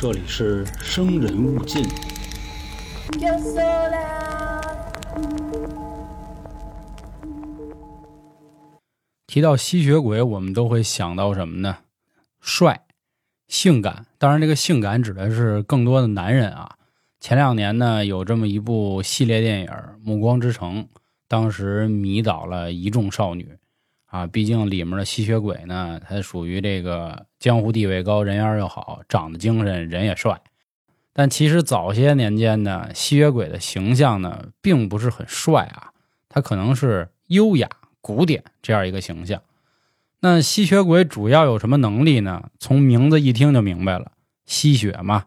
这里是生人勿近。提到吸血鬼，我们都会想到什么呢？帅、性感。当然，这个性感指的是更多的男人啊。前两年呢，有这么一部系列电影《暮光之城》，当时迷倒了一众少女啊。毕竟里面的吸血鬼呢，他属于这个江湖地位高，人缘又好，长得精神，人也帅。但其实早些年间呢，吸血鬼的形象呢，并不是很帅啊，他可能是优雅。古典这样一个形象，那吸血鬼主要有什么能力呢？从名字一听就明白了，吸血嘛。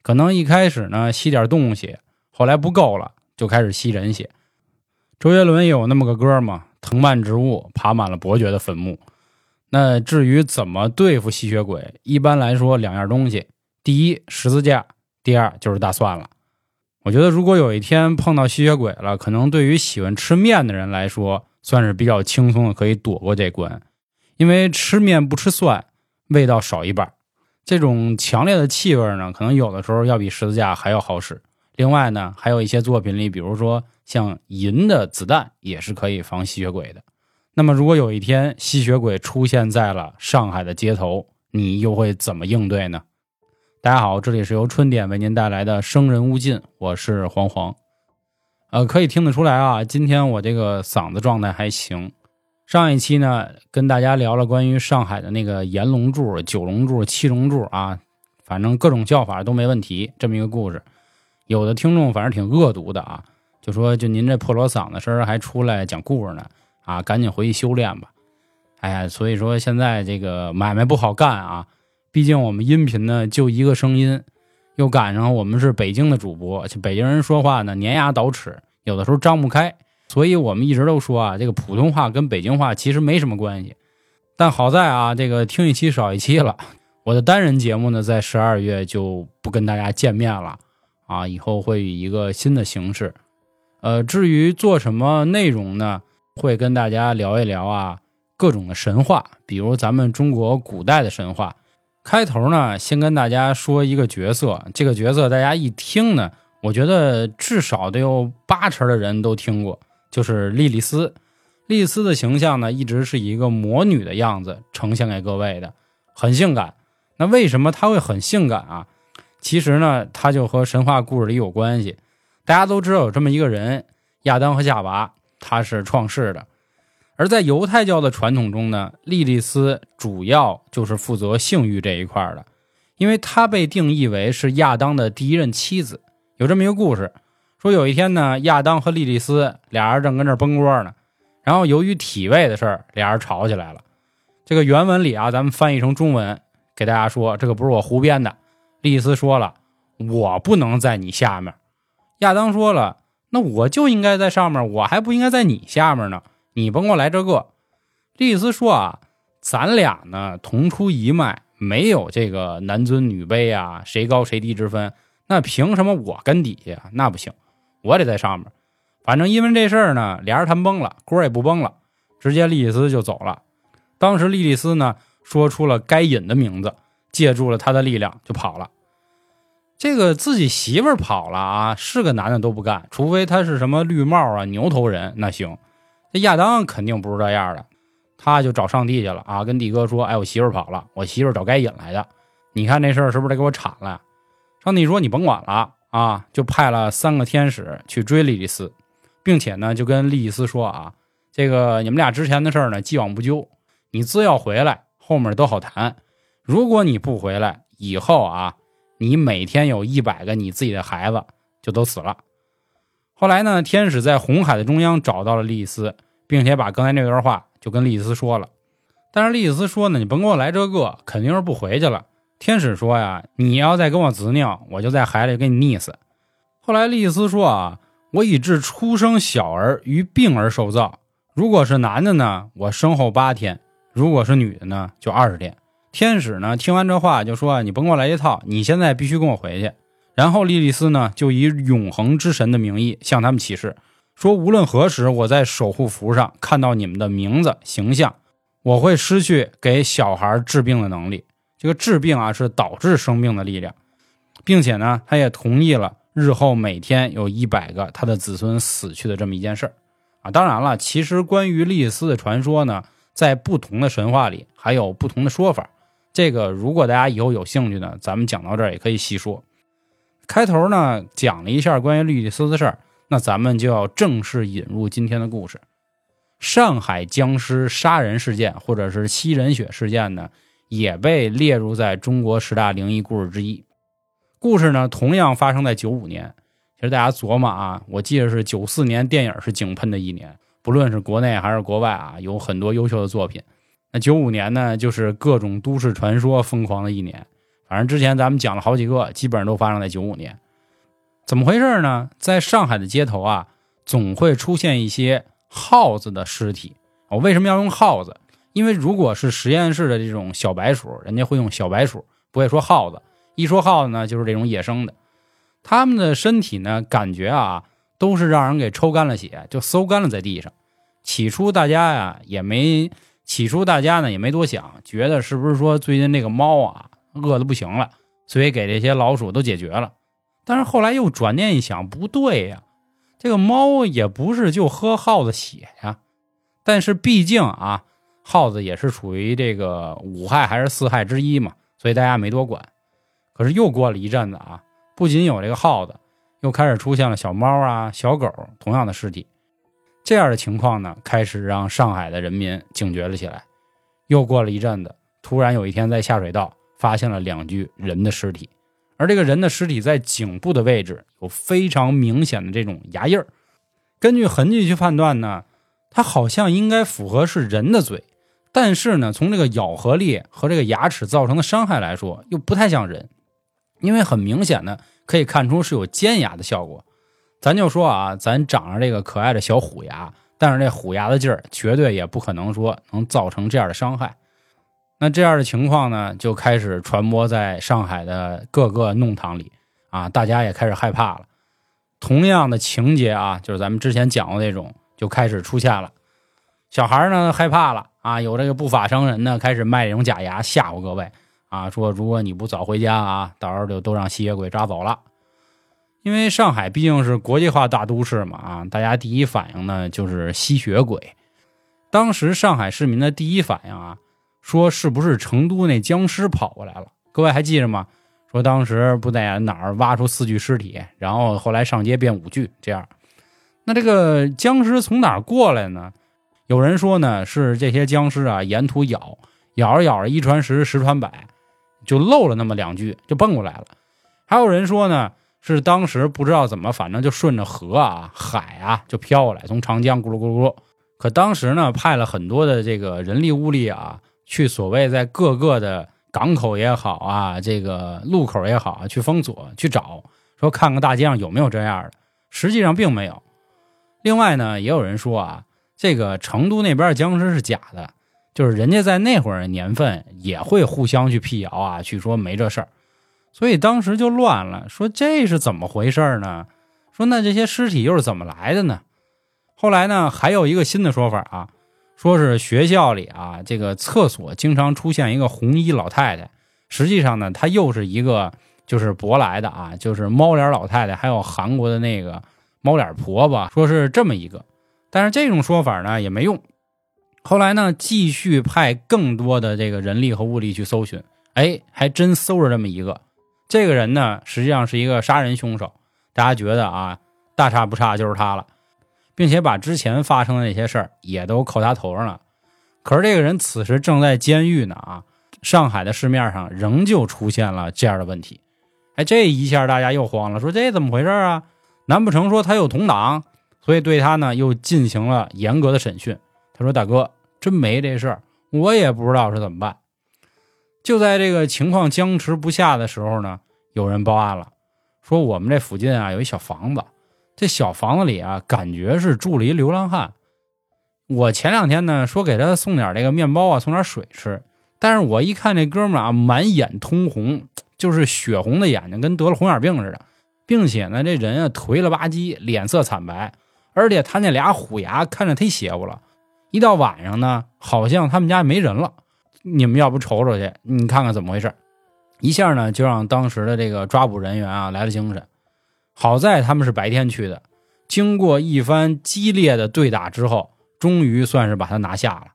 可能一开始呢吸点动物血，后来不够了就开始吸人血。周杰伦有那么个歌嘛，藤蔓植物爬满了伯爵的坟墓。那至于怎么对付吸血鬼，一般来说两样东西：第一十字架，第二就是大蒜了。我觉得如果有一天碰到吸血鬼了，可能对于喜欢吃面的人来说，算是比较轻松的，可以躲过这关，因为吃面不吃蒜，味道少一半。这种强烈的气味呢，可能有的时候要比十字架还要好使。另外呢，还有一些作品里，比如说像银的子弹，也是可以防吸血鬼的。那么，如果有一天吸血鬼出现在了上海的街头，你又会怎么应对呢？大家好，这里是由春点为您带来的《生人勿近》，我是黄黄。呃，可以听得出来啊，今天我这个嗓子状态还行。上一期呢，跟大家聊了关于上海的那个炎龙柱、九龙柱、七龙柱啊，反正各种叫法都没问题，这么一个故事。有的听众反正挺恶毒的啊，就说就您这破锣嗓子声还出来讲故事呢啊，赶紧回去修炼吧。哎呀，所以说现在这个买卖不好干啊，毕竟我们音频呢就一个声音。又赶上我们是北京的主播，北京人说话呢粘牙倒齿，有的时候张不开，所以我们一直都说啊，这个普通话跟北京话其实没什么关系。但好在啊，这个听一期少一期了。我的单人节目呢，在十二月就不跟大家见面了啊，以后会以一个新的形式。呃，至于做什么内容呢，会跟大家聊一聊啊，各种的神话，比如咱们中国古代的神话。开头呢，先跟大家说一个角色，这个角色大家一听呢，我觉得至少得有八成的人都听过，就是莉莉丝。莉莉丝的形象呢，一直是一个魔女的样子呈现给各位的，很性感。那为什么她会很性感啊？其实呢，他就和神话故事里有关系。大家都知道有这么一个人，亚当和夏娃，他是创世的。而在犹太教的传统中呢，莉莉丝主要就是负责性欲这一块的，因为她被定义为是亚当的第一任妻子。有这么一个故事，说有一天呢，亚当和莉莉丝俩人正跟这崩锅呢，然后由于体位的事儿，俩人吵起来了。这个原文里啊，咱们翻译成中文给大家说，这个不是我胡编的。莉莉丝说了：“我不能在你下面。”亚当说了：“那我就应该在上面，我还不应该在你下面呢。”你甭给我来这个，丽丝说啊，咱俩呢同出一脉，没有这个男尊女卑啊，谁高谁低之分。那凭什么我跟底下？那不行，我得在上面。反正因为这事儿呢，俩人谈崩了，锅也不崩了，直接莉莉丝就走了。当时莉莉丝呢说出了该隐的名字，借助了他的力量就跑了。这个自己媳妇儿跑了啊，是个男的都不干，除非他是什么绿帽啊、牛头人，那行。这亚当肯定不是这样的，他就找上帝去了啊，跟帝哥说：“哎，我媳妇跑了，我媳妇找该隐来的，你看这事儿是不是得给我铲了？”上帝说：“你甭管了啊！”就派了三个天使去追莉莉丝，并且呢，就跟莉莉丝说：“啊，这个你们俩之前的事儿呢，既往不咎，你只要回来，后面都好谈。如果你不回来，以后啊，你每天有一百个你自己的孩子就都死了。”后来呢，天使在红海的中央找到了莉莉丝，并且把刚才那段话就跟莉莉丝说了。但是莉莉丝说呢：“你甭给我来这个，肯定是不回去了。”天使说呀：“你要再跟我执拗，我就在海里给你溺死。”后来莉莉丝说：“啊，我已致出生小儿于病而受造。如果是男的呢，我生后八天；如果是女的呢，就二十天。”天使呢听完这话就说：“你甭给我来一套，你现在必须跟我回去。”然后莉莉丝呢，就以永恒之神的名义向他们起誓，说无论何时我在守护符上看到你们的名字形象，我会失去给小孩治病的能力。这个治病啊，是导致生病的力量。并且呢，他也同意了日后每天有一百个他的子孙死去的这么一件事儿啊。当然了，其实关于莉莉丝的传说呢，在不同的神话里还有不同的说法。这个如果大家以后有兴趣呢，咱们讲到这儿也可以细说。开头呢讲了一下关于莉莉丝的事儿，那咱们就要正式引入今天的故事。上海僵尸杀人事件或者是吸人血事件呢，也被列入在中国十大灵异故事之一。故事呢，同样发生在九五年。其实大家琢磨啊，我记得是九四年，电影是井喷的一年，不论是国内还是国外啊，有很多优秀的作品。那九五年呢，就是各种都市传说疯狂的一年。反正之前咱们讲了好几个，基本上都发生在九五年。怎么回事呢？在上海的街头啊，总会出现一些耗子的尸体。我为什么要用耗子？因为如果是实验室的这种小白鼠，人家会用小白鼠，不会说耗子。一说耗子呢，就是这种野生的。他们的身体呢，感觉啊，都是让人给抽干了血，就馊干了在地上。起初大家呀，也没起初大家呢也没多想，觉得是不是说最近这个猫啊饿的不行了，所以给这些老鼠都解决了。但是后来又转念一想，不对呀，这个猫也不是就喝耗子血呀。但是毕竟啊，耗子也是属于这个五害还是四害之一嘛，所以大家没多管。可是又过了一阵子啊，不仅有这个耗子，又开始出现了小猫啊、小狗同样的尸体。这样的情况呢，开始让上海的人民警觉了起来。又过了一阵子，突然有一天在下水道发现了两具人的尸体，而这个人的尸体在颈部的位置有非常明显的这种牙印儿。根据痕迹去判断呢，它好像应该符合是人的嘴，但是呢，从这个咬合力和这个牙齿造成的伤害来说，又不太像人。因为很明显的可以看出是有尖牙的效果，咱就说啊，咱长着这个可爱的小虎牙，但是这虎牙的劲儿绝对也不可能说能造成这样的伤害。那这样的情况呢，就开始传播在上海的各个弄堂里啊，大家也开始害怕了。同样的情节啊，就是咱们之前讲过那种，就开始出现了。小孩呢害怕了啊，有这个不法商人呢开始卖这种假牙吓唬各位。啊，说如果你不早回家啊，到时候就都让吸血鬼抓走了。因为上海毕竟是国际化大都市嘛，啊，大家第一反应呢就是吸血鬼。当时上海市民的第一反应啊，说是不是成都那僵尸跑过来了？各位还记着吗？说当时不在哪儿挖出四具尸体，然后后来上街变五具这样。那这个僵尸从哪儿过来呢？有人说呢，是这些僵尸啊，沿途咬，咬着咬着，一传十，十传百。就漏了那么两句，就蹦过来了。还有人说呢，是当时不知道怎么，反正就顺着河啊、海啊就飘过来，从长江咕噜咕噜咕噜。可当时呢，派了很多的这个人力物力啊，去所谓在各个的港口也好啊，这个路口也好啊，去封锁去找，说看看大街上有没有这样的。实际上并没有。另外呢，也有人说啊，这个成都那边的僵尸是假的。就是人家在那会儿年份也会互相去辟谣啊，去说没这事儿，所以当时就乱了，说这是怎么回事呢？说那这些尸体又是怎么来的呢？后来呢，还有一个新的说法啊，说是学校里啊，这个厕所经常出现一个红衣老太太，实际上呢，她又是一个就是舶来的啊，就是猫脸老太太，还有韩国的那个猫脸婆婆，说是这么一个，但是这种说法呢也没用。后来呢，继续派更多的这个人力和物力去搜寻，哎，还真搜着这么一个。这个人呢，实际上是一个杀人凶手。大家觉得啊，大差不差就是他了，并且把之前发生的那些事儿也都扣他头上了。可是这个人此时正在监狱呢啊！上海的市面上仍旧出现了这样的问题。哎，这一下大家又慌了，说这怎么回事啊？难不成说他有同党？所以对他呢又进行了严格的审讯。他说：“大哥，真没这事儿，我也不知道是怎么办。”就在这个情况僵持不下的时候呢，有人报案了，说我们这附近啊有一小房子，这小房子里啊感觉是住了一流浪汉。我前两天呢说给他送点这个面包啊，送点水吃，但是我一看这哥们啊满眼通红，就是血红的眼睛，跟得了红眼病似的，并且呢这人啊颓了吧唧，脸色惨白，而且他那俩虎牙看着忒邪乎了。一到晚上呢，好像他们家没人了。你们要不瞅瞅去，你看看怎么回事？一下呢就让当时的这个抓捕人员啊来了精神。好在他们是白天去的，经过一番激烈的对打之后，终于算是把他拿下了。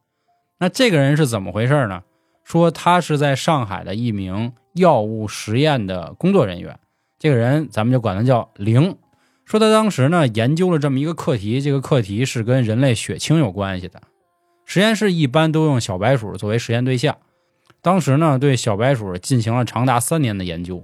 那这个人是怎么回事呢？说他是在上海的一名药物实验的工作人员，这个人咱们就管他叫灵。说他当时呢研究了这么一个课题，这个课题是跟人类血清有关系的。实验室一般都用小白鼠作为实验对象，当时呢对小白鼠进行了长达三年的研究，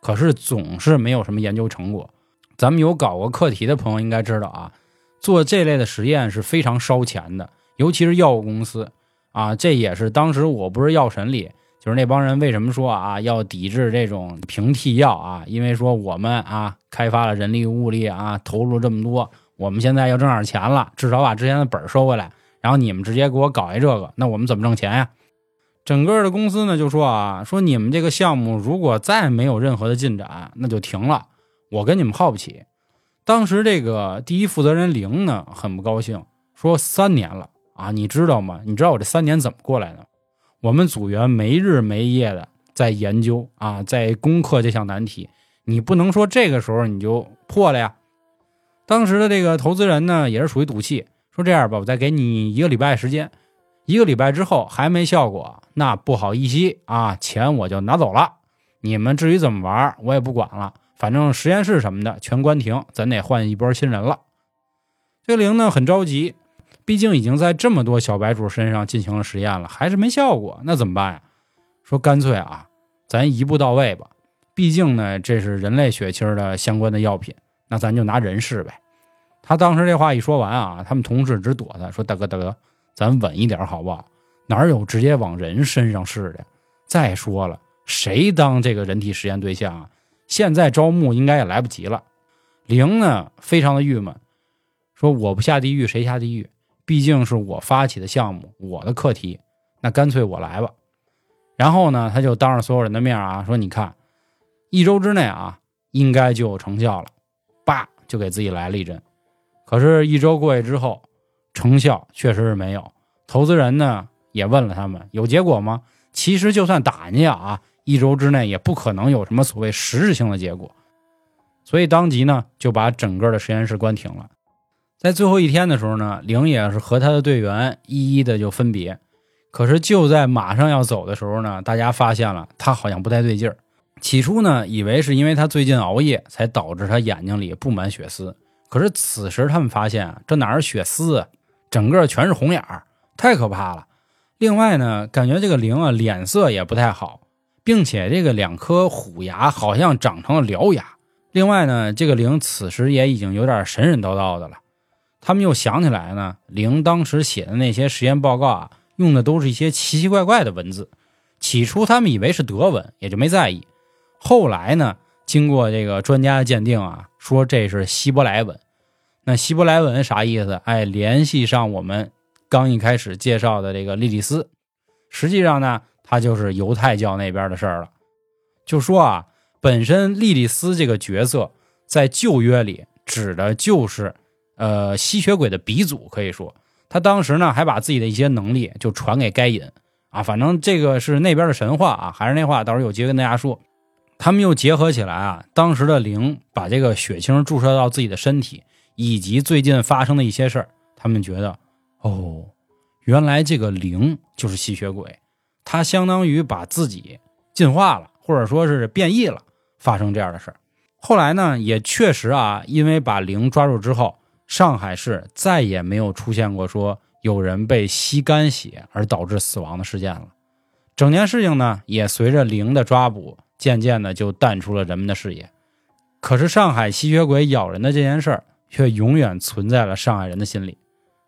可是总是没有什么研究成果。咱们有搞过课题的朋友应该知道啊，做这类的实验是非常烧钱的，尤其是药物公司。啊，这也是当时我不是药神里，就是那帮人为什么说啊要抵制这种平替药啊？因为说我们啊开发了人力物力啊，投入这么多，我们现在要挣点钱了，至少把之前的本收回来。然后你们直接给我搞一这个，那我们怎么挣钱呀？整个的公司呢就说啊，说你们这个项目如果再没有任何的进展，那就停了，我跟你们耗不起。当时这个第一负责人玲呢很不高兴，说三年了。啊，你知道吗？你知道我这三年怎么过来的？我们组员没日没夜的在研究啊，在攻克这项难题。你不能说这个时候你就破了呀。当时的这个投资人呢，也是属于赌气，说这样吧，我再给你一个礼拜时间，一个礼拜之后还没效果，那不好意思啊，钱我就拿走了。你们至于怎么玩，我也不管了，反正实验室什么的全关停，咱得换一波新人了。这灵呢很着急。毕竟已经在这么多小白鼠身上进行了实验了，还是没效果，那怎么办呀？说干脆啊，咱一步到位吧。毕竟呢，这是人类血清的相关的药品，那咱就拿人试呗。他当时这话一说完啊，他们同事直躲他，说大哥大哥，咱稳一点好不好？哪有直接往人身上试的？再说了，谁当这个人体实验对象啊？现在招募应该也来不及了。灵呢，非常的郁闷，说我不下地狱谁下地狱？毕竟是我发起的项目，我的课题，那干脆我来吧。然后呢，他就当着所有人的面啊说：“你看，一周之内啊，应该就有成效了。”叭，就给自己来了一针。可是，一周过去之后，成效确实是没有。投资人呢也问了他们有结果吗？其实就算打人家啊，一周之内也不可能有什么所谓实质性的结果。所以当即呢就把整个的实验室关停了。在最后一天的时候呢，灵也是和他的队员一一的就分别。可是就在马上要走的时候呢，大家发现了他好像不太对劲儿。起初呢，以为是因为他最近熬夜才导致他眼睛里布满血丝。可是此时他们发现，这哪是血丝啊，整个全是红眼儿，太可怕了。另外呢，感觉这个灵啊脸色也不太好，并且这个两颗虎牙好像长成了獠牙。另外呢，这个灵此时也已经有点神神叨叨的了。他们又想起来呢，灵当时写的那些实验报告啊，用的都是一些奇奇怪怪的文字。起初他们以为是德文，也就没在意。后来呢，经过这个专家的鉴定啊，说这是希伯来文。那希伯来文啥意思？哎，联系上我们刚一开始介绍的这个莉莉丝，实际上呢，它就是犹太教那边的事儿了。就说啊，本身莉莉丝这个角色在旧约里指的就是。呃，吸血鬼的鼻祖可以说，他当时呢还把自己的一些能力就传给该隐啊，反正这个是那边的神话啊，还是那话，到时候有机会跟大家说。他们又结合起来啊，当时的灵把这个血清注射到自己的身体，以及最近发生的一些事儿，他们觉得哦，原来这个灵就是吸血鬼，他相当于把自己进化了，或者说是变异了，发生这样的事儿。后来呢，也确实啊，因为把灵抓住之后。上海市再也没有出现过说有人被吸干血而导致死亡的事件了，整件事情呢也随着灵的抓捕，渐渐的就淡出了人们的视野。可是上海吸血鬼咬人的这件事儿却永远存在了上海人的心里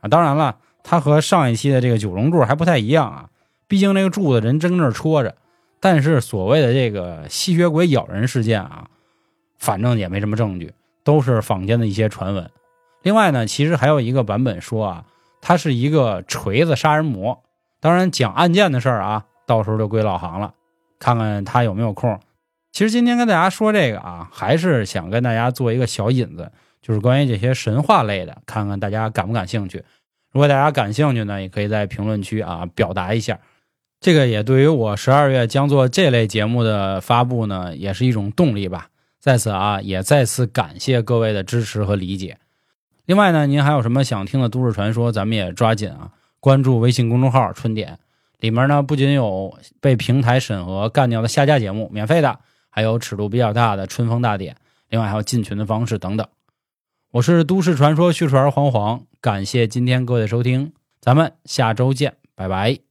啊！当然了，它和上一期的这个九龙柱还不太一样啊，毕竟那个柱子人正那戳着，但是所谓的这个吸血鬼咬人事件啊，反正也没什么证据，都是坊间的一些传闻。另外呢，其实还有一个版本说啊，他是一个锤子杀人魔。当然，讲案件的事儿啊，到时候就归老航了，看看他有没有空。其实今天跟大家说这个啊，还是想跟大家做一个小引子，就是关于这些神话类的，看看大家感不感兴趣。如果大家感兴趣呢，也可以在评论区啊表达一下。这个也对于我十二月将做这类节目的发布呢，也是一种动力吧。在此啊，也再次感谢各位的支持和理解。另外呢，您还有什么想听的都市传说，咱们也抓紧啊，关注微信公众号“春点”，里面呢不仅有被平台审核干掉的下架节目，免费的，还有尺度比较大的春风大典，另外还有进群的方式等等。我是都市传说叙述员黄黄，感谢今天各位的收听，咱们下周见，拜拜。